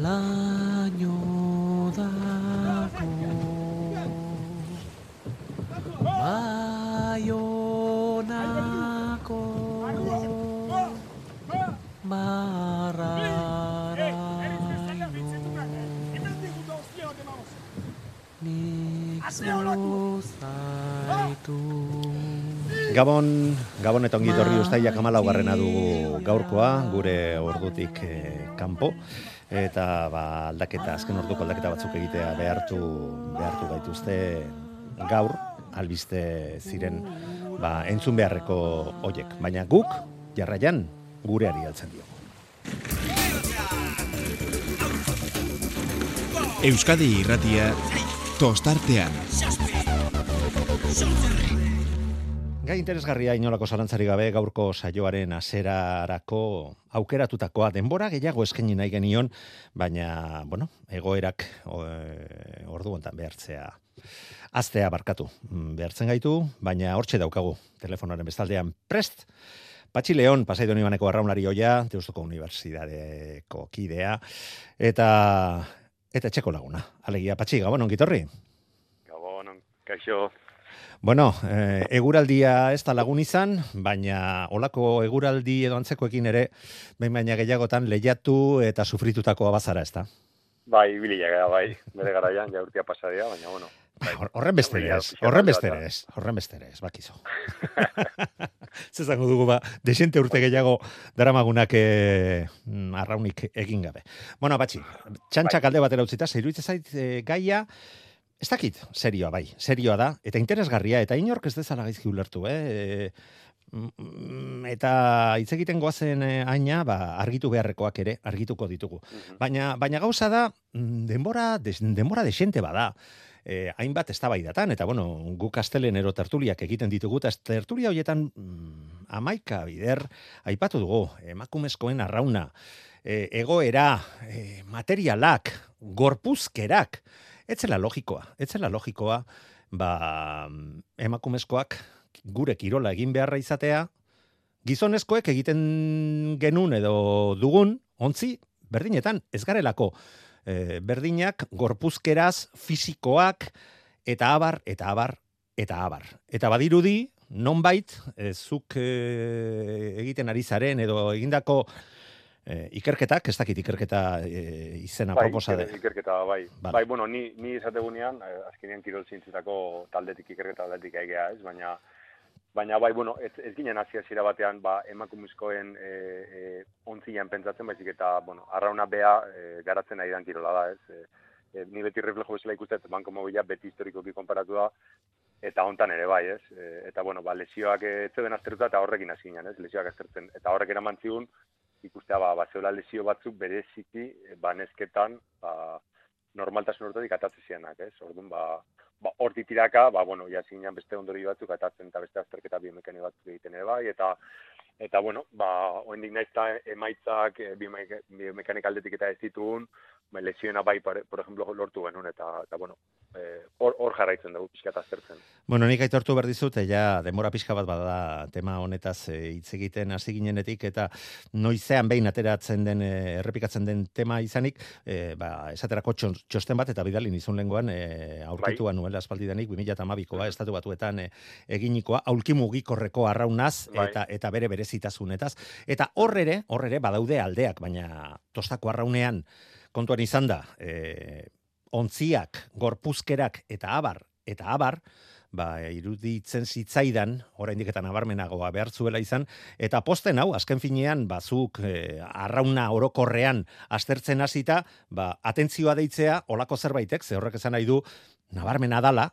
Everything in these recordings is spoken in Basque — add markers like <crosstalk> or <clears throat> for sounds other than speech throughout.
laino dako Baionako marraraino Nik zaitu Gabon, Gabon eta ongi torri ustaiak amalaugarrena dugu gaurkoa, gure ordutik eh, kanpo eta ba, aldaketa, azken orduko aldaketa batzuk egitea behartu behartu gaituzte gaur, albiste ziren ba, entzun beharreko hoiek. Baina guk, jarraian, gureari altzen diogu. Euskadi irratia. Tostartean. Gai interesgarria inolako zalantzari gabe gaurko saioaren aserarako aukeratutakoa denbora gehiago eskaini nahi genion, baina, bueno, egoerak e, ordu hontan behartzea aztea barkatu mm, behartzen gaitu, baina hortxe daukagu telefonaren bestaldean prest, Patxi Leon, pasai doni baneko arraunlari oia, Deustuko Unibertsitateko kidea, eta eta etxeko laguna. Alegia, Patxi, gabon, ongitorri? Gabon, kaixo. Bueno, eh, eguraldia ez da lagun izan, baina olako eguraldi edo antzekoekin ere, behin baina gehiagotan lehiatu eta sufritutakoa bazara, ez da? Bai, bilia bai, bere garaian, ja urtia pasadia, baina, bueno. Bai. Hor- Horren beste ere ez, horren pixka beste bat ere ez, horren beste ere ez, bakizo. Zezango <laughs> dugu ba, desente urte gehiago daramagunak e, arraunik egin gabe. Bueno, batxi, txantxak alde batera utzita, zeiruitze zait e, gaia, ez dakit, serioa bai, serioa da, eta interesgarria, eta inork ez dezala gaizki ulertu, eh? E, mm, eta hitz egiten goazen eh, aina, ba, argitu beharrekoak ere, argituko ditugu. Mhm. Baina, baina gauza da, mm, denbora, des, denbora desente bada. Eh, hainbat eztabaidatan eta bueno, guk astelenero tertuliak egiten ditugu, eta tertulia hoietan mm, amaika bider aipatu dugu, emakumezkoen arrauna, eh, egoera, eh, materialak, gorpuzkerak, etzela logikoa, etzela logikoa, ba, emakumezkoak gure kirola egin beharra izatea, gizonezkoek egiten genuen edo dugun, ontzi, berdinetan, ez garelako, e, berdinak, gorpuzkeraz, fisikoak, eta abar, eta abar, eta abar. Eta badirudi, nonbait, e, zuk e, egiten ari zaren, edo egindako e, ikerketak, ez dakit ikerketa e, izena Bai, proposa de. ikerketa, bai. Vale. Bai, bueno, ni, ni esategunean, eh, azkenean kirol zintzetako taldetik ikerketa taldetik egea, ez? Baina, baina bai, bueno, ez, ez ginen hasi hasiera batean, ba, emakumezkoen e, e, ontzian pentsatzen, baizik eta, bueno, arrauna bea e, garatzen ari dan kirola da, ez? E, ni beti reflejo bezala ikustet, banko mobila beti historikoki konparatu da, eta hontan ere bai, ez? E, eta, bueno, ba, lesioak eh, ez zeuden aztertuta eta horrekin hasi ginen, ez? Lesioak aztertzen. Eta horrek eraman zigun, ikustea, ba, ba zeola lesio batzuk bereziki, e, ba, nesketan, ba, normaltasun hortatik atatze zianak, ez? Orduan, ba, ba hortik tiraka, ba, bueno, ja zinean beste ondori batzuk atatzen eta beste azterketa biomekani batzuk egiten ere bai, eta eta bueno, ba, oendik naiz eta emaitzak e, biomeka- biomekanik aldetik eta ez ditugun, lesioena bai, pare, por ejemplo, lortu genuen, eta, eta bueno, eh, hor hor jarraitzen dugu pixka aztertzen. Bueno, nik aitortu behar dizut, e, ja, demora pixka bat bada tema honetaz e, hitz egiten hasi ginenetik, eta noizean behin ateratzen den, e, errepikatzen den tema izanik, e, ba, esaterako txos- txosten bat, eta bidalin izun lenguan, e, aurkitua nuela aspaldidanik, 2008koa, estatu batuetan e, eginikoa, aulki mugikorreko arraunaz, Bai. eta, eta bere berezitasunetaz. Eta horrere, horrere, badaude aldeak, baina tostako arraunean, kontuan izan da, e, ontziak, gorpuzkerak eta abar, eta abar, ba, iruditzen zitzaidan, oraindik eta nabarmenagoa behar zuela izan, eta posten hau, azken finean, bazuk e, arrauna orokorrean aztertzen hasita, ba, atentzioa deitzea, olako zerbaitek, ze horrek esan nahi du, nabarmena dala,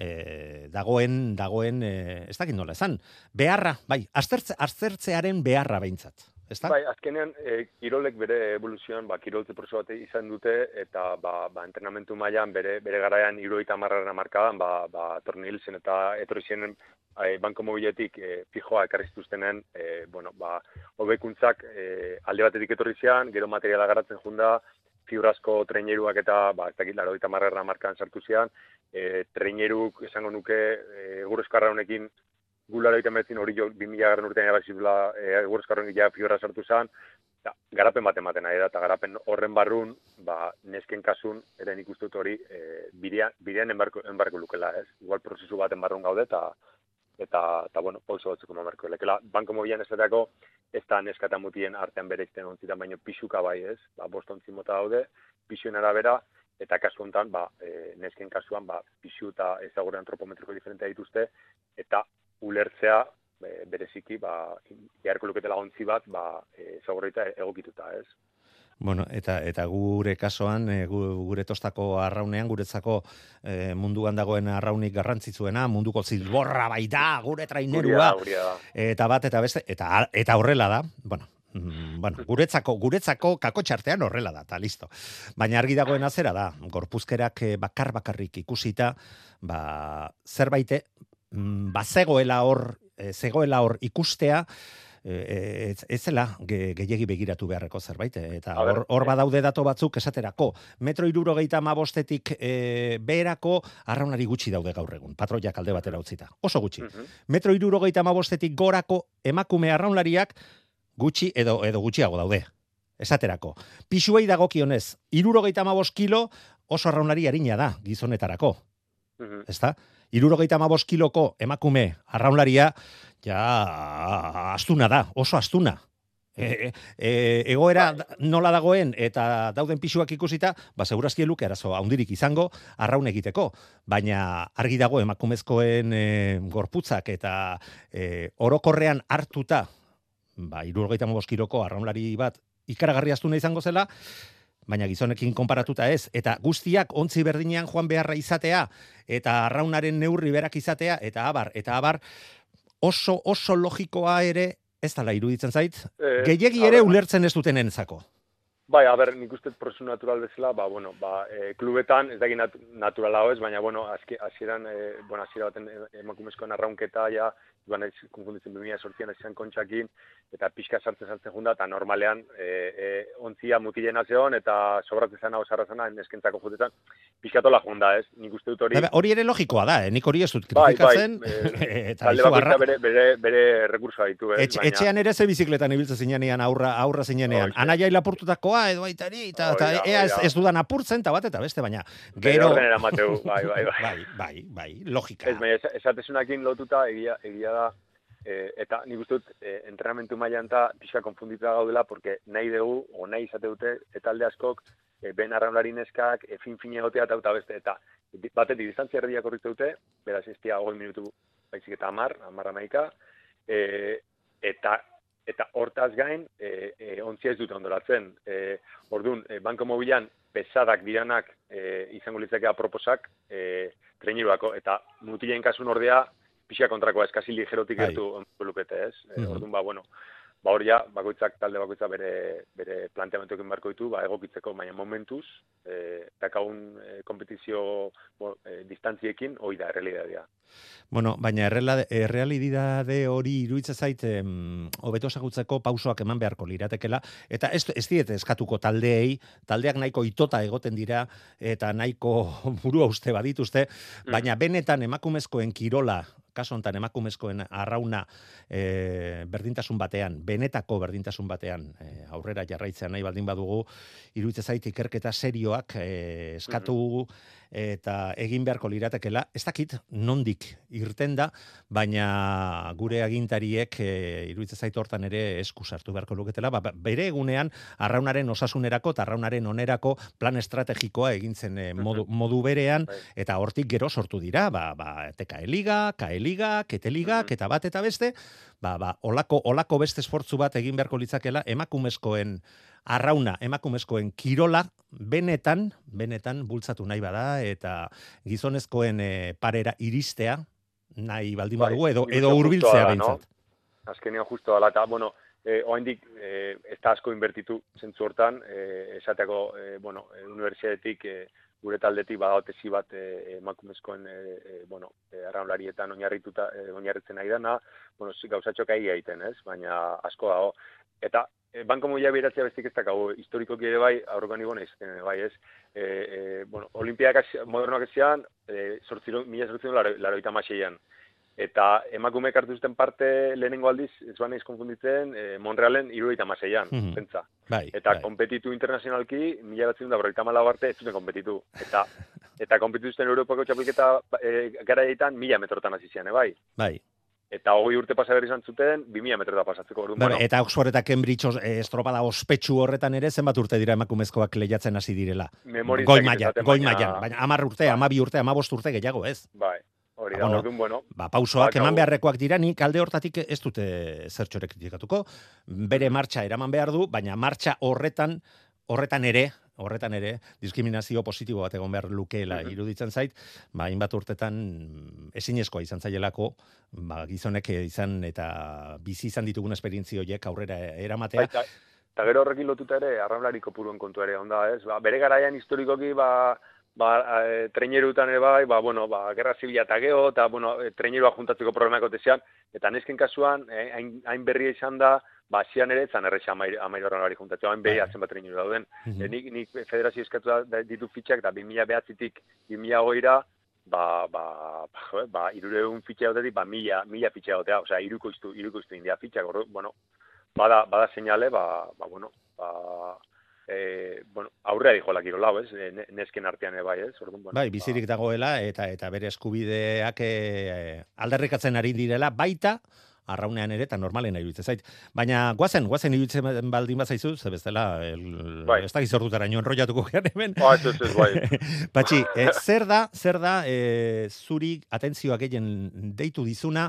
e, dagoen, dagoen, e, ez dakit nola esan, beharra, bai, aztertze, aztertzearen beharra behintzat. Ezta? Bai, azkenean, e, kirolek bere evoluzioan, ba, kiroltze prozesu bat izan dute, eta ba, ba, entrenamentu mailan bere, bere garaian iruita marraren markadan, ba, ba, tornilzen eta etorri ziren e, banko mobiletik e, fijoa ekarriztuztenen, e, bueno, ba, hobekuntzak e, alde batetik etorri zian, gero materiala garatzen junda, fibrazko treineruak eta, ba, ez dakit, laro eta marrera markan sartu zian, e, treineruk esango nuke e, gurezkarra honekin gularo egiten betzin hori jo 2000 garren urtean erabazizula e, gurezkarra honekin ja fibra sartu zian, ja, garapen bat ematen nahi da, eta garapen horren barrun, ba, nesken kasun, ere nik uste dut hori, e, bidean, bidean enbarko, enbarko lukela, ez? Igual prozesu baten barrun gaude, eta, eta, eta bueno, pauso batzuk emanbarko lekela. Banko mobilan esateako, ez da neska eta mutien artean bere izten ontzitan, baino pixuka bai ez, ba, bost ontzi daude, pixuen arabera, eta kasu honetan, ba, e, nesken kasuan, ba, pixu eta ezagure antropometriko diferentea dituzte, eta ulertzea, e, bereziki, ba, jarko luketela ontzi bat, ba, e, ezagurreita egokituta, ez? Bueno, eta eta gure kasoan, e, gu- gure tostako arraunean, guretzako e, munduan dagoen arraunik garrantzitsuena, munduko zilborra bai da, gure trainerua, eta bat eta beste, eta eta horrela da, bueno, mm, bueno, guretzako, guretzako kakotxartean horrela da, eta listo. Baina argi dagoen zera da, gorpuzkerak eh, bakar bakarrik ikusita, ba, zerbaite, bazegoela hor, eh, zegoela hor ikustea, eh, ez, ez zela ge, gehiegi begiratu beharreko zerbait, eh, eta hor, hor eh. badaude dato batzuk esaterako, metro irurogeita mabostetik e, beherako arraunari gutxi daude gaur egun, patroiak alde batera utzita, oso gutxi Mhm. metro irurogeita mabostetik gorako emakume arraunlariak gutxi edo edo gutxiago daude. Esaterako. Pisuei dagokionez, irurogeita mabos kilo oso arraunlari harina da gizonetarako. Mhm. Ezta? Irurogeita mabos kiloko emakume arraunlaria, ja, astuna da, oso astuna. E, e, egoera da- nola dagoen eta dauden pisuak ikusita, ba segurazki luke arazo handirik izango arraun egiteko, baina argi dago emakumezkoen e, gorputzak eta e, orokorrean hartuta, ba 75 kiloko arraunlari bat ikaragarri astuna izango zela, baina gizonekin konparatuta ez, eta guztiak ontzi berdinean joan beharra izatea, eta arraunaren neurri berak izatea, eta abar, eta abar, oso, oso logikoa ere, ez dala iruditzen zait, Eh, gehiegi ere ulertzen ez dutenentzako. Bai, a ber, nik uste prozesu natural bezala, ba, bueno, ba, e, klubetan, ez da nat naturala ez, baina, bueno, hasieran, e, bueno, hasiera baten e, emakumezkoen arraunketa, ja, joan ez, konfunditzen 2000 sortzian esan kontxakin, eta pixka sartzen sartzen junda, eta normalean, e, e, ontzia mutilen zeon, eta sobratzen zena, osarra zena, neskentzako jutetan, pixkatola junda, ez? Nik uste dut hori, Hori, hori ere logikoa da, eh? nik hori ez dut Bai, bai, kritikatzen, eh, <laughs> eta izu, bakoitza arra- bere, bere, bere rekursoa ditu, ez? Etxe, etxean ere ze bizikletan ibiltzen zinenean aurra aurra zinenean. Horixe. Anaia lapurtutakoa edo aitari eta, eta ea ez, ez dudan apurtzen eta bat eta beste baina gero mateu, bai, bai, bai. <laughs> bai, bai, bai, logika. Ez, baina esa- esatezunakin lotuta egia, egia da, e, eta nik uste dut e, entrenamentu mailan eta pixka konfundituta gaudela, porque nahi dugu, o nahi izate dute, eta alde askok, e, ben arraunlari neskak, e, fin fin egotea eta eta beste, eta batetik distantzia erdiak horritu dute, beraz ez dira hogei minutu baizik eta amar, amar amaika, e, eta eta hortaz gain, e, e, ontzia ez dute ondoratzen. E, orduan, e, banko mobilan pesadak diranak e, izango litzake aproposak e, traineruako, eta mutilen kasun ordea, pixa kontrakoa eskasi ligerotik Bai. gertu lukete, ez? E, Mhm. Orduan, ba, bueno, ba hor ja, bakoitzak, talde bakoitza bere, bere planteamentuekin barko ditu, ba, egokitzeko, baina momentuz, e, dakagun e, kompetizio bo, e, distantziekin, hoi da, realitatea. Bueno, baina errealidade hori iruditzen zait hobeto ezagutzeko pausoak eman beharko liratekela eta ez ez diete eskatuko taldeei, taldeak nahiko itota egoten dira eta nahiko <laughs> burua uste badituzte, baina benetan emakumezkoen kirola kaso hontan emakumezkoen arrauna e, berdintasun batean, benetako berdintasun batean e, aurrera jarraitzea nahi baldin badugu, iruditzen zait ikerketa serioak e, eskatu eta egin beharko liratekela, ez dakit nondik irten da, baina gure agintariek e, iruditzen zait hortan ere esku sartu beharko luketela, ba, ba, bere egunean arraunaren osasunerako eta arraunaren onerako plan estrategikoa egintzen e, modu, modu berean, Bai. eta hortik gero sortu dira, ba, ba, TKE Liga, KE Liga, Kete Liga, Mhm. eta bat eta beste, ba, ba, olako, olako beste esfortzu bat egin beharko litzakela emakumezkoen arrauna, emakumezkoen kirola, benetan, benetan bultzatu nahi bada, eta gizonezkoen e, parera iristea, nahi baldin Bai, badugu, edo, nik edo uste hurbiltzea da, no? azkenean justo dela, eta, bueno, e, oaindik e, ez da asko inbertitu zentzu hortan, e, esateako, e, bueno, e, universitatetik e, gure taldetik badago tesi bat e, emakumezkoen e, e, bueno, arraunlarietan oinarrituta e, oinarritzen ari dana, bueno, gauzatxoak ahi egiten, ez? Baina asko dago. Eta e, banko moia beratzea bestik ez dakau, historikoki ere bai, aurrekoan igon ez, bai ez, e, e, bueno, olimpiak modernoak ezean, e, sortziro, mila sortziro laro, laroita maseian. Eta emakumeek hartu zuten parte lehenengo aldiz, ez baina konfunditzen, e, Monrealen irureita maseian, mm pentsa. Bai, eta bai. kompetitu internazionalki, mila batzen da, berroita malau arte, ez zuten kompetitu. Eta, <laughs> eta kompetitu zuten Europako txapelketa e, gara mila metrotan hasi zian, e, bai. Bai. Eta hogei urte pasa berri izan zuten, bi mila metrota pasatzeko. Orduan, Bueno, eta Oxford eta Cambridge eh, estropada ospetsu horretan ere zenbat urte dira emakumezkoak lehiatzen hasi direla. Memoria Goi esaten, goi maila, baina 10 urte, Bai. 12 urte, 15 urte gehiago, ez? bai, hori Ah, da, bueno. orduan, bueno, Ba, pausoak Ba, eman beharrekoak dira, nik alde hortatik ez dute zertxore kritikatuko. Bere martxa eraman behar du, baina martxa horretan, horretan ere, horretan ere, diskriminazio positibo bat egon behar lukeela Mhm. iruditzen zait, ba, hainbat urtetan mm, ezinezkoa izan zailelako, ba, gizonek izan eta bizi izan ditugun esperientzio horiek aurrera eramatea. Baita, eta gero horrekin lotuta ere, arraunlari kopuruen kontu ere, onda, ez? Ba, bere garaian historikoki, ba, ba, e, treinerutan ere bai, ba, bueno, ba, gerra zibila eta geho, eta, bueno, e, treinerua juntatzeko problemako tezean, eta nesken kasuan, e, hain, hain berria izan da, ba, zian ere, zan errexa amair, amair arraunlari juntatzeko, hain berria Bai. zenbat treineru dauden. Mhm. E, nik, nik federazio eskatu da- da ditu fitxak, eta 2000 behatzitik 2000 goira, ba, ba, ba, ba, irureun fitxa dautetik, ba, mila, mila fitxa dautea, osea, iruko iztu, iruko iztu india fitxak, ordu, bueno, bada, bada seinale, ba, ba, bueno, ba, e, bueno, aurrea dijo la kirolau, ez, e, ne- nesken artean ere bai, ez, orduan, bueno, Bai, bizirik dagoela eta eta bere eskubideak eh, aldarrikatzen ari direla. Baita arraunean ere eta normalen iruditzen zait. Baina guazen, guazen iruditzen baldin bazaizu, ze bestela el, Bai. ez da gizordutaraino enrollatuko gean hemen. ba, ez, ez, bai, <laughs> Patxi, eh, zer da, zer da eh, zuri atentzioa gehien deitu dizuna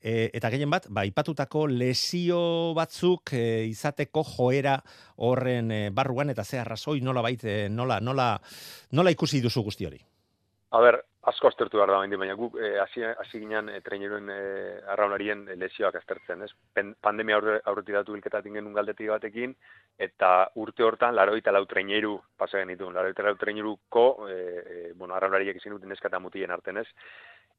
eh, eta gehien bat, ba, ipatutako lesio batzuk eh, izateko joera horren eh, barruan eta ze arrazoi nola bait, nola, nola, nola ikusi duzu guzti hori? A ber, asko aztertu behar da baina, baina guk eh, hasi hasi ginen eh, traineruen eh, arraunarien lesioak aztertzen, ez? Pen, pandemia aurre, aurretik datu bilketatik genuen galdetik batekin, eta urte hortan, laro eta lau traineru pasa genituen, laro eta lau traineruko, eh, eh, bueno, arraunariek izin duten neska eta mutilen arten, ez?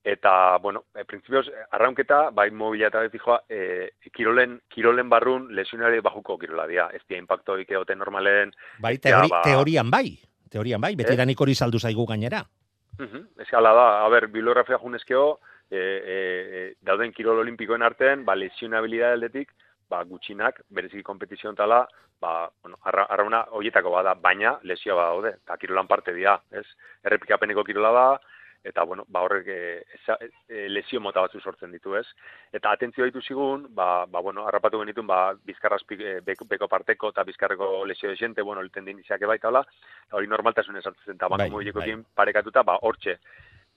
Eta, bueno, e, printzipioz, eh, arraunketa, bai mobila eta fijoa, e, kirolen, kirolen barrun lesionari bajuko kirola dia. Ez dia impacto ikeote normalen, Bai, teori, ba- teorian bai. Teorian bai, beti Eh? danik hori saldu zaigu gainera. Mhm, eskala da, a ber, bibliografia junezkeo, e, e, dauden kirol olimpikoen artean, ba, lesionabilidad aldetik, ba, gutxinak, bereziki kompetizioan tala, ba, bueno, arra, arrauna horietako bada, baina lesio bada daude, eta kirolan parte dira, ez? Errepikapeneko kirola da, eta, bueno, ba, horrek e, e, lesio mota batzu sortzen ditu, ez? Eta atentzio ditu zigun, ba, ba, bueno, harrapatu genitun, ba, bizkarrazpi, e, beko, beko parteko eta bizkarreko lesio desente, bueno, elten dinizak baita, hola, eta hori normaltasun esartzen zen, eta Bai, banko mobilekoekin parekatuta, ba, hortxe,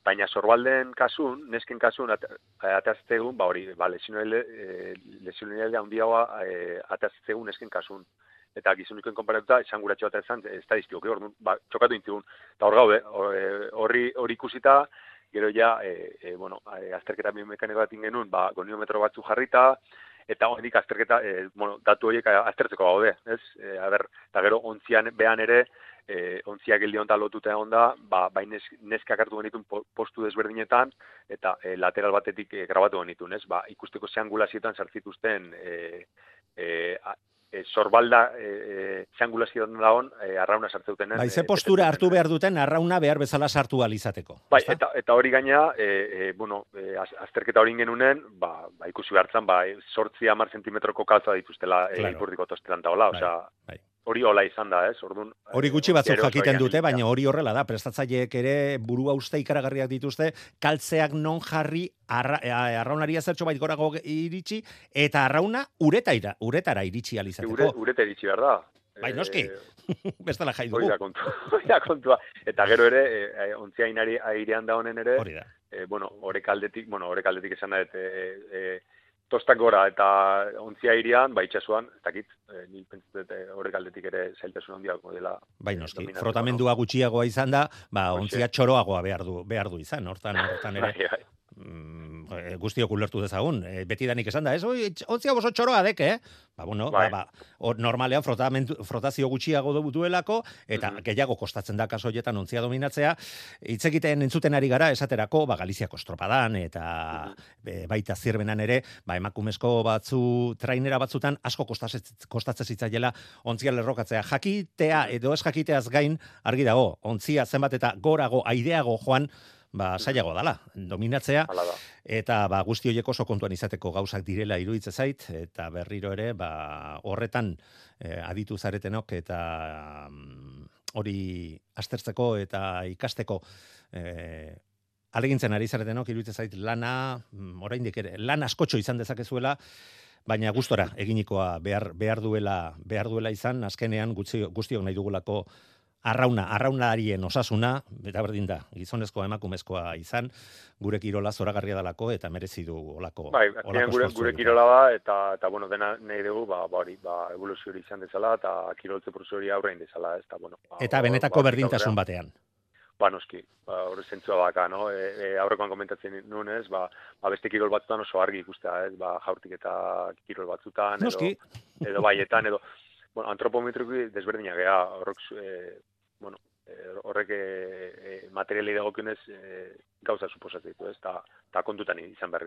baina sorbalden kasun, nesken kasun, at, ataztegun, ba hori, ba, lesionale, e, lesionale handiagoa e, ataztegun nesken kasun. Eta gizunikoen konparatuta, esan guratxo bat ezan, estadistikoki, orduan, ba, txokatu intzigun. Eta hor gaude, hor, e, horri, hori ikusita, gero ja, e, e, bueno, e, azterketa biomekaniko bat genuen, ba, goniometro batzu jarrita, eta hondik azterketa, e, bueno, datu horiek aztertzeko gaude, ez? E, a ber, eta gero, ontzian behan ere, e, ontziak geldi honetan lotuta egon da, ba, bain nes, neskak hartu genituen po- postu desberdinetan, eta e, lateral batetik e, grabatu genituen, ez? Ba, ikusteko ze angulazioetan sartzituzten e, e, e, sorbalda e, e, ze angulazioetan dagoen e, arrauna sartzeutenen. Bai, ze e, postura hartu behar duten arrauna behar bezala sartu alizateko. Bai, eta, eta hori gaina, e, e, bueno, e, az- azterketa hori genunen, ba, ba, ikusi behartzen, ba, sortzi amar zentimetroko kalza dituztela e, Claro. ipurdiko tostelan eta hola, Bai, osea, bai. Hori hola izan da, ez, orduan. Hori gutxi e, batzuk jakiten dute, baina hori horrela da, prestatzaileek ere burua uste ikaragarriak dituzte, kaltzeak non jarri arra, e, arraunaria zertxo bait gorago iritsi, eta arrauna uretara, uretara iritsi Ure, alizateko. urete iritsi behar da. Bai, noski. E, <laughs> Bestela jai hori dugu. da kontua. <laughs> hori da kontua. Eta gero ere, e, ontzia inari airean da honen ere, Hori da. e, bueno, horek aldetik, bueno, horek aldetik esan da, e, e, tostak gora eta ontzia airean, ba, itxasuan, ez dakit, e, ni pentsatzen dut e, horrek aldetik ere zailtasun handiago dela. Bai, noski. Frotamendua gutxiagoa izan da, ba, ontzia txoroagoa behar du, behar du izan, hortan, hortan no? <laughs> ere. Bai, bai. Mm, eh, guztiok ulertu dezagun. E, beti danik esan da, ez, oi, ontzia oso txoroa dek, eh? ba, bueno, Bai. ba, ba, normalean frotazio gutxiago du- duelako, eta Mhm. gehiago kostatzen da kaso hoietan ontzia dominatzea, hitz egiten entzuten ari gara, esaterako, ba, Galiziako estropadan, eta e, baita zirbenan ere, ba, emakumezko batzu, trainera batzutan, asko kostatzen, zitzaiela ontzia lerrokatzea. Jakitea edo ez jakiteaz gain, argi dago, ontzia zenbat eta gorago, aireago joan, ba, saiago dala, dominatzea, da. eta ba, guzti horiek oso kontuan izateko gauzak direla iruditzen zait, eta berriro ere, ba, horretan eh, aditu zaretenok, eta mm, hori aztertzeko eta ikasteko eh, alegintzen ari zaretenok, iruditzen zait lana, mm, oraindik ere, lan askotxo izan dezakezuela, baina gustora eginikoa behar, behar duela behar duela izan azkenean gutxi, guztiok nahi dugulako arrauna, arraunarien osasuna, eta berdin da, gizonezkoa emakumezkoa izan, gure kirola zoragarria dalako eta merezi du olako Bai, olako gure, gure kirola da, eta, eta bueno, dena nahi dugu, ba, ba hori, ba, evoluzio hori izan dezala, eta kiroltze prozesu hori aurrein dezala, ez, eta, bueno. Ba, Eta benetako ba, berdintasun batean. Ba, noski, ba, hori zentzua baka, no? E, e, aurrekoan komentatzen nuen, ba, ba, beste kirol batzutan oso argi ikustea, ez, ba, jaurtik eta kirol batzutan, edo, Noski, edo baietan, edo, bueno, antropometrikoki desberdinak gea, horrek, e, bueno, e, horrek e, e, materiali dagokionez e, gauza suposatzen ditu, ez, eta ta kontutan izan behar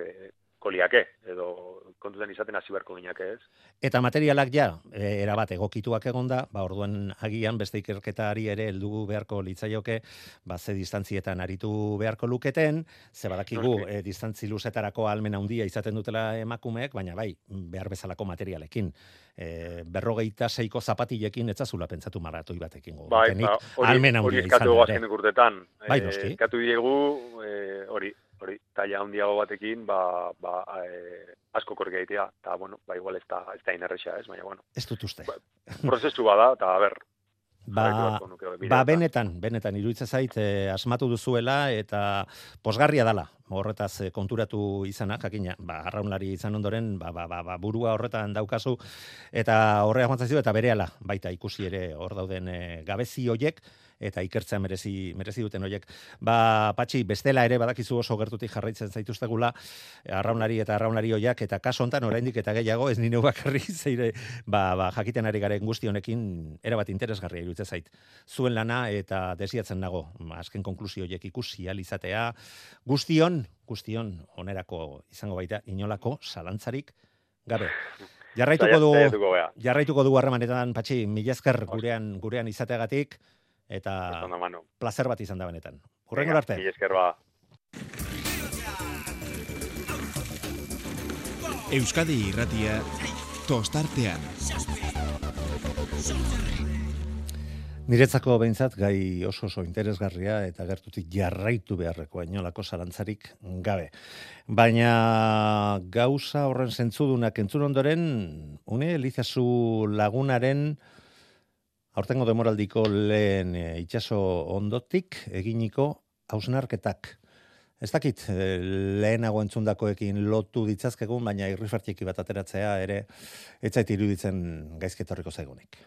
e, koliake, edo kontutan izaten hasi beharko ginake, ez? Eta materialak ja, e, erabat egokituak egonda, ba orduan agian beste ikerketari ere heldu beharko litzaioke, ba ze distantzietan aritu beharko luketen, ze badakigu e, distantzi luzetarako almen handia izaten dutela emakumeek, baina bai, behar bezalako materialekin. E, berrogeita seiko zapatilekin etzazula pentsatu maratoi batekin Bai, ba, hori, almen hori handia eskatu izan ere. azkenek urtetan. Bai, Eh, noski. Eskatu diegu, eh, hori, hori, taila handiago batekin, ba, ba, eh, asko korrika egitea, eta, bueno, ba, igual ez da, ez da inerresa, ez, baina, bueno, Ez dut uste. prozesu bada, eta, a ber, Ba, beharko nuke bide ba benetan, benetan iruditzen zait eh, asmatu duzuela eta posgarria dala. Horretaz eh, konturatu izana, jakina, ba arraunlari izan ondoren, ba, ba, ba, ba burua horretan daukazu eta horrea joan eta berehala baita ikusi ere hor dauden eh, gabezi hoiek eta ikertzea merezi merezi duten hoiek. Ba, patxi, bestela ere badakizu oso gertutik jarraitzen zaituztegula arraunlari eta arraunlari hoiak eta kaso hontan oraindik eta gehiago ez nino bakarri <laughs> zeire ba, ba, jakiten ari garen guzti honekin erabat interesgarria iruditzen zait. Zuen lana eta desiatzen nago, azken konklusio horiek ikusi ahal izatea, guztion, guztion onerako izango baita inolako zalantzarik gabe. Jarraituko du jarraituko du harremanetan patxi mila esker gurean gurean izateagatik eta placer bat izan da benetan. Hurrengo Venga, arte. ba. Euskadi irratia tostartean. Niretzako behintzat gai oso oso interesgarria eta gertutik jarraitu beharrekoa inolako zalantzarik gabe. Baina gauza horren zentzudunak entzun ondoren, une Elizazu lagunaren aurtengo demoraldiko lehen e, itxaso ondotik eginiko hausnarketak. Ez dakit, eh, lehenago entzundakoekin lotu ditzazkegun, baina irrifartxiki bat ateratzea ere, etzait iruditzen gaizketorriko zaigunik.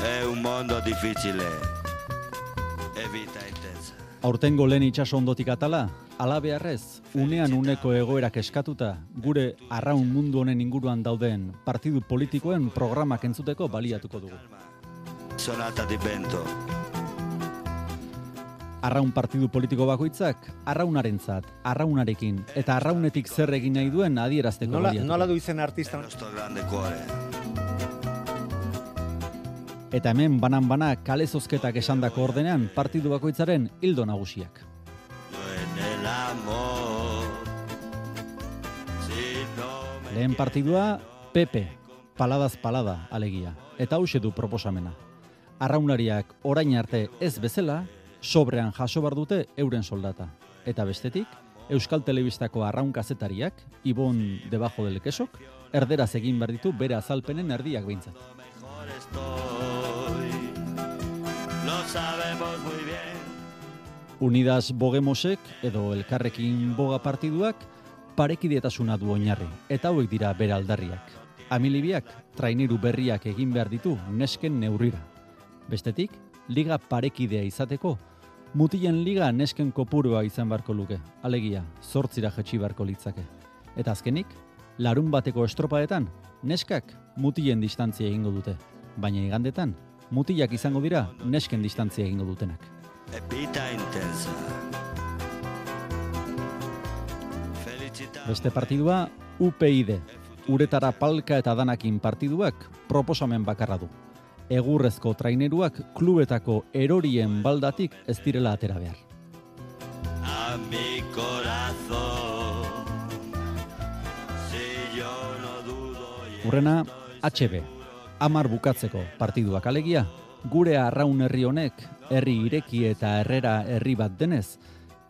È un mondo difficile e vita intensa. Aurtengo lehen itxaso ondotik atala, ala beharrez, unean uneko egoerak eskatuta, gure arraun mundu honen inguruan dauden partidu politikoen programak entzuteko baliatuko dugu. Sonata di vento. Arraun partidu politiko bakoitzak, arraunarentzat, arraunarekin eta arraunetik zer egin nahi duen adierazteko Nola, baliatuko. nola du izen artista? Eta hemen banan-bana kale zozketak esandako ordenean partidu bakoitzaren hildo nagusiak. Lehen partidua, PP, paladaz palada alegia, eta hause du proposamena. Arraunariak orain arte ez bezala, sobrean jaso bar dute euren soldata. Eta bestetik, Euskal Telebistako arraun kazetariak, Ibon debajo del kesok, erderaz egin behar ditu bere azalpenen erdiak behintzat. Unidas Bogemosek edo elkarrekin boga partiduak parekidietasuna du oinarri, eta hauek dira bere aldarriak. Amilibiak traineru berriak egin behar ditu nesken neurrira. Bestetik, liga parekidea izateko Mutilen liga nesken kopurua izan barko luke, alegia, zortzira jetxi barko litzake. Eta azkenik, larun bateko estropaetan, neskak mutilen distantzia egingo dute. Baina igandetan, mutilak izango dira nesken distantzia egingo dutenak. Epita intensa. Beste partidua, UPID. Uretara palka eta danakin partiduak proposamen bakarra du. Egurrezko traineruak klubetako erorien baldatik ez direla atera behar. A mi corazón. Si yo no dudo Urrena, HB. Amar bukatzeko partiduak alegia, gure arraun herri honek, herri ireki eta herrera herri bat denez,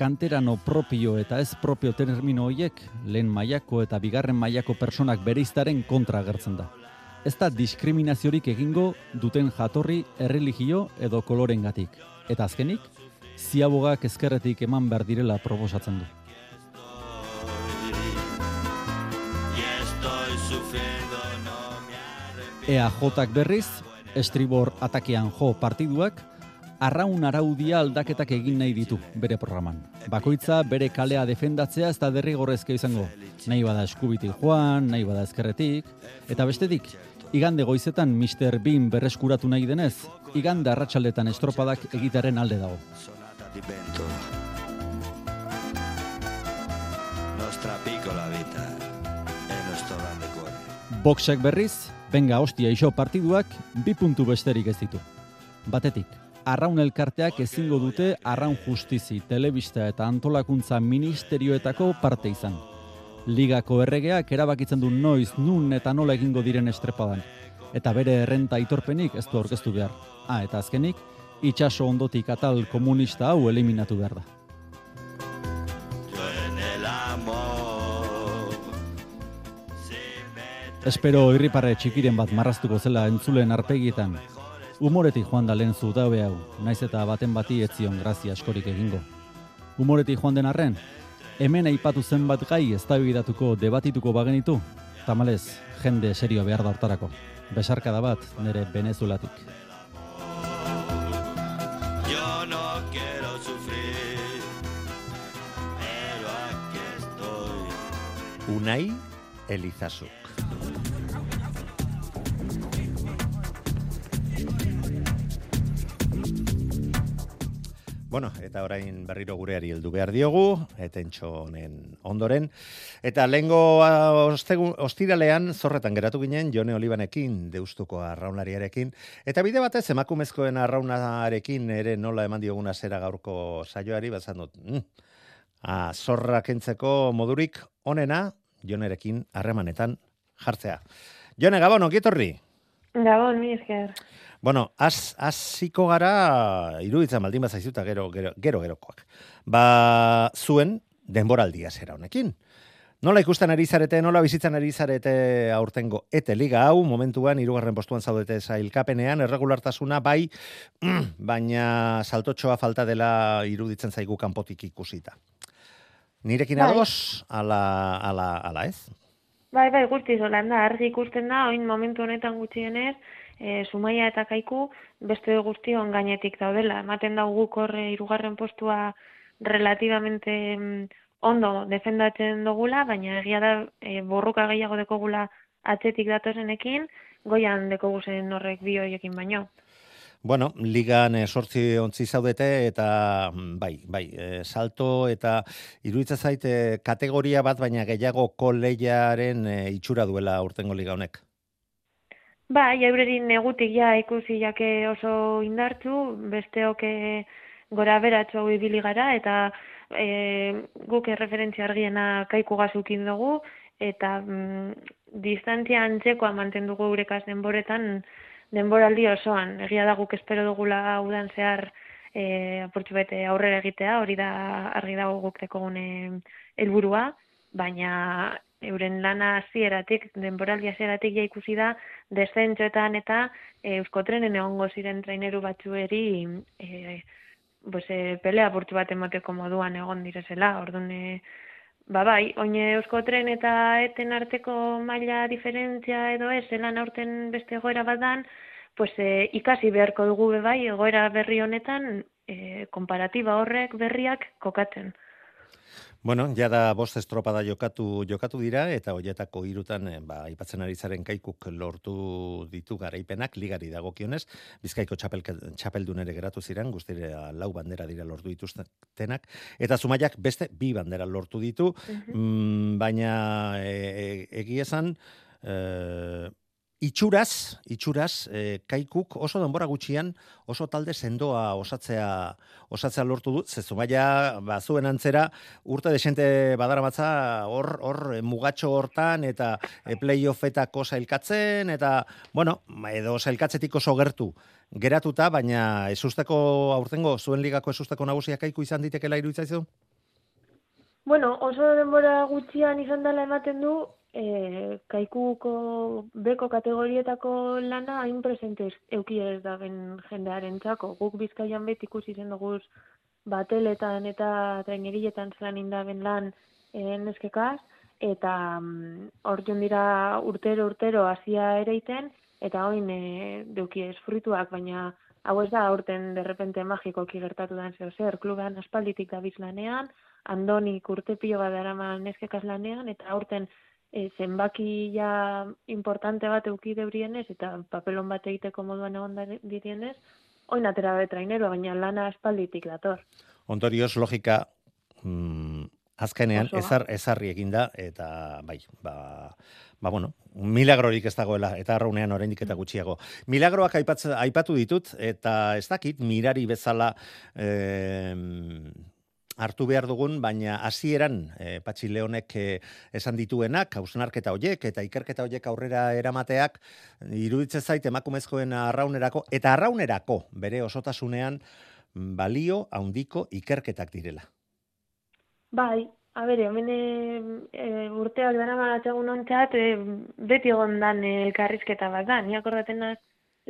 kanterano propio eta ez propio termino hoiek lehen mailako eta bigarren mailako personak bereiztaren kontra agertzen da. Ez da diskriminaziorik egingo duten jatorri, erreligio edo kolorengatik. Eta azkenik, ziabogak ezkerretik eman behar direla proposatzen du. EAJak berriz, estribor atakean jo partiduak, arraun araudia aldaketak egin nahi ditu bere programan. Bakoitza bere kalea defendatzea ez da derrigorrezko izango. Nahi bada eskubitik joan, nahi bada ezkerretik, eta bestetik, igande goizetan Mr. Bean berreskuratu nahi denez, igande arratsaldetan estropadak egitaren alde dago. Nostra piccola vita e cuore. Boxek berriz, benga hostia iso partiduak bi puntu besterik ez ditu. Batetik, arraun elkarteak ezingo dute arraun justizi, telebista eta antolakuntza ministerioetako parte izan. Ligako erregeak erabakitzen du noiz, nun eta nola egingo diren estrepadan. Eta bere errenta aitorpenik ez du aurkeztu behar. Ah, eta azkenik, itxaso ondotik atal komunista hau eliminatu behar da. Espero irriparre txikiren bat marraztuko zela entzulen arpegietan. Umoretik joan da lehen zutabe hau, naiz eta baten bati ez zion grazia askorik egingo. Umoretik joan den arren, hemen aipatu zenbat gai eztabaidatuko debatituko bagenitu, tamalez, jende serio behar da hortarako. Besarkada bat nire Venezuelatik. Yo no quiero sufrir, pero aquí estoy. Unai Elizazuk. Bueno, eta orain berriro gureari heldu behar diogu, etentxo honen ondoren. Eta lehengo ostiralean zorretan geratu ginen Jone Olibanekin, deustuko arraunlariarekin. Eta bide batez emakumezkoen arraunarekin ere nola eman dioguna zera gaurko saioari, bazan dut, mm, ah, zorra kentzeko modurik onena Jonerekin harremanetan jartzea. Jone, Gabon, okietorri? Gabon, mi esker. Bueno, az, hasiko gara iruditzen baldin bazaizuta gero, gero, gero gerokoak. Ba, zuen denboraldia zera honekin. Nola ikusten ari zarete, nola bizitzen ari zarete aurtengo ete liga hau, momentuan hirugarren postuan zaudete zailkapenean, erregulartasuna bai, <clears throat> baina saltotxoa falta dela iruditzen zaigu kanpotik ikusita. Nirekin Bai. ados, ala, ala, ala ez? Bai, bai, guzti zolan da, argi ikusten da, oin momentu honetan gutxienez, e, Sumaia eta Kaiku beste guztion gainetik daudela. Ematen da guk horre irugarren postua relativamente mm, ondo defendatzen dugula, baina egia da e, borroka gehiago dekogula atzetik datozenekin, goian dekoguzen horrek bi horiekin baino. Bueno, ligan e, sortzi ontzi zaudete eta mm, bai, bai, e, salto eta iruditzen zait e, kategoria bat baina gehiago koleiaren e, itxura duela urtengo liga honek. Bai, ja ikusi jake oso indartzu, besteok eh, gora beratxo hau ibili gara, eta e, guk erreferentzia argiena kaiku gazukin dugu, eta mm, distantzia antzekoa mantendu dugu eurekaz denboretan denboraldi osoan. Egia da guk espero dugula udan zehar e, apurtxu bete aurrera egitea, hori da argi dago guk dekogune helburua, baina euren lana hasieratik, denboraldi hasieratik ja ikusi da desentxoetan eta e, euskotrenen egongo ziren traineru batzueri e, pues, e, pelea apurtxu bat emateko moduan egon direzela. Orduan, e, ba bai, oine euskotren eta eten arteko maila diferentzia edo ez, zelan aurten beste egoera bat dan, pues, e, ikasi beharko dugu bai, egoera berri honetan, e, konparatiba horrek berriak kokatzen. Bueno, ja da bost estropada jokatu jokatu dira eta hoietako hirutan eh, ba aipatzen ari zaren kaikuk lortu ditu garaipenak ligari dagokionez, Bizkaiko txapel txapeldun ere geratu ziren, guztire lau bandera dira lortu dituztenak eta Zumaiak beste bi bandera lortu ditu, mm, baina e, e, egia esan e, itxuraz, itxuraz, e, kaikuk oso denbora gutxian oso talde sendoa osatzea osatzea lortu du, ze Zumaia ba zuen antzera urte desente badaramatza hor hor mugatxo hortan eta e, playoffetako sailkatzen eta bueno, edo sailkatzetik oso gertu geratuta, baina esusteko aurtengo zuen ligako esusteko nagusia kaiku izan ditekela iruditzaizu? Bueno, oso denbora gutxian izan dela ematen du, e, kaikuko beko kategorietako lana hain presente euki ez da ben jendearen txako. Guk bizkaian beti ikusi zen duguz bateletan eta traineriletan zelan indaben lan e, neskekaz, eta mm, hor dira urtero urtero hasia ereiten, eta hoin e, deuki ez baina hau ez da aurten derrepente magikoki gertatu den zeo zer, kluban aspalditik da lanean, andoni urte pilo bat darama neskekaz lanean, eta aurten e, zenbaki ja importante bat euki debrienez eta papelon bat egiteko moduan egon dirienez, oin atera be trainero, baina lana espalditik dator. Ondorioz logika mm, azkenean ezar ezarri eginda eta bai, ba ba bueno, milagrorik ez dagoela eta arraunean oraindik eta gutxiago. Milagroak aipatu ditut eta ez dakit mirari bezala eh, hartu behar dugun, baina hasieran e, Patxi Leonek e, esan dituenak, hausnarketa hoiek eta ikerketa hoiek aurrera eramateak, iruditzen zait emakumezkoen arraunerako, eta arraunerako bere osotasunean balio haundiko ikerketak direla. Bai, a bere, hemen e, urteak dara maratxagun ontzat, e, beti gondan elkarrizketa bat da, ni akordaten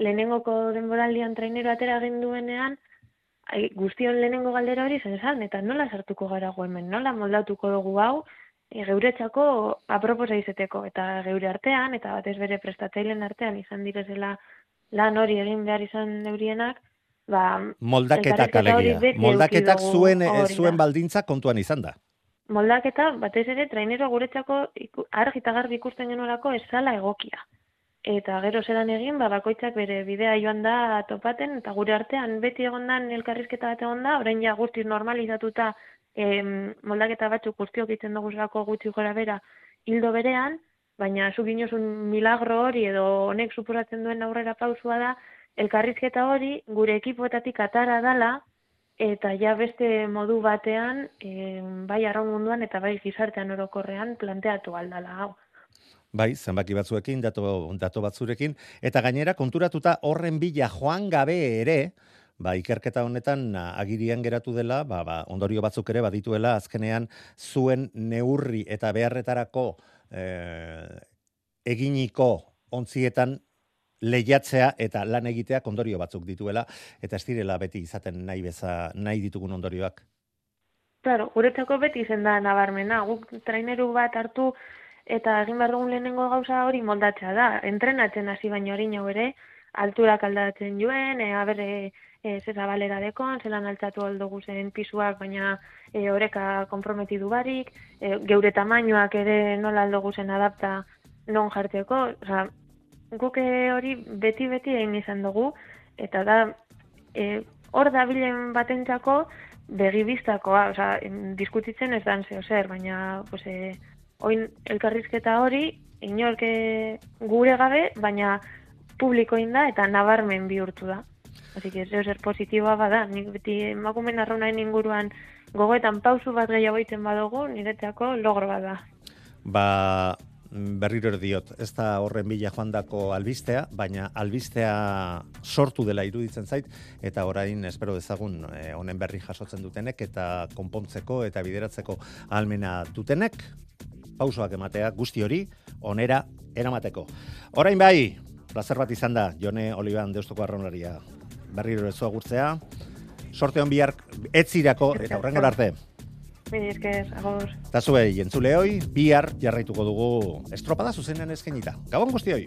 lehenengoko denboraldian trainero atera genduenean, guztion lehenengo galdera hori zen esan, eta nola sartuko gara hemen, nola moldatuko dugu hau, e, geuretzako aproposa izeteko, eta geure artean, eta batez bere prestatzailen artean izan direzela lan hori egin behar izan neurienak, ba, moldaketak alegia, moldaketak zuen, eh, zuen baldintza kontuan izan da. Moldaketa, batez ere, trainero guretzako argi eta garbi ikusten genuelako esala egokia eta gero zelan egin, ba, bakoitzak bere bidea joan da topaten, eta gure artean beti egondan elkarrizketa bat egon da, orain ja guztiz normalizatuta em, moldaketa batzuk guztiok itzen dugu zako gutxi gora bera hildo berean, baina zu ginozun milagro hori edo honek supuratzen duen aurrera pausua da, elkarrizketa hori gure ekipoetatik atara dala, eta ja beste modu batean, em, bai arraun munduan eta bai gizartean orokorrean planteatu aldala hau. Bai, zenbaki batzuekin, dato, dato batzurekin, eta gainera konturatuta horren bila joan gabe ere, ba, ikerketa honetan agirian geratu dela, ba, ba, ondorio batzuk ere badituela azkenean zuen neurri eta beharretarako eh, eginiko ontzietan lehiatzea eta lan egitea ondorio batzuk dituela, eta ez direla beti izaten nahi, beza, nahi ditugun ondorioak. Claro, guretzako beti zen da nabarmena, guk traineru bat hartu, eta egin behar dugun lehenengo gauza hori moldatzea da. Entrenatzen hasi baino hori ere, alturak aldatzen joen, e, abere e, zeza balera dekon, zelan altzatu aldugu zen pisuak, baina e, oreka konprometidu barik, e, geure tamainoak ere nola aldugu zen adapta non jartzeko, oza, guke hori beti-beti egin izan dugu, eta da, e, hor da bilen batentzako, begibiztakoa, oza, diskutitzen ez dan zeo zer, baina, pues, e, oin elkarrizketa hori, inorke gure gabe, baina publikoin da eta nabarmen bihurtu da. Así que zer positiboa bada, nik beti emakumen arraunain inguruan gogoetan pausu bat gehiago iten badugu, nireteako logro bat da. Ba, berriro diot, ez da horren bila joandako albistea, baina albistea sortu dela iruditzen zait, eta orain espero dezagun eh, honen berri jasotzen dutenek, eta konpontzeko eta bideratzeko almena dutenek, pausoak ematea guzti hori onera eramateko. Orain bai, placer bat izan da, Jone Olivan deustoko arronaria berriro ez agurtzea. Sorte hon bihar etzirako eta horrengor arte. Esker, agor. Eta zuei, jentzule hoi, bihar jarraituko dugu estropada zuzenean eskenita. Gabon guzti hoi.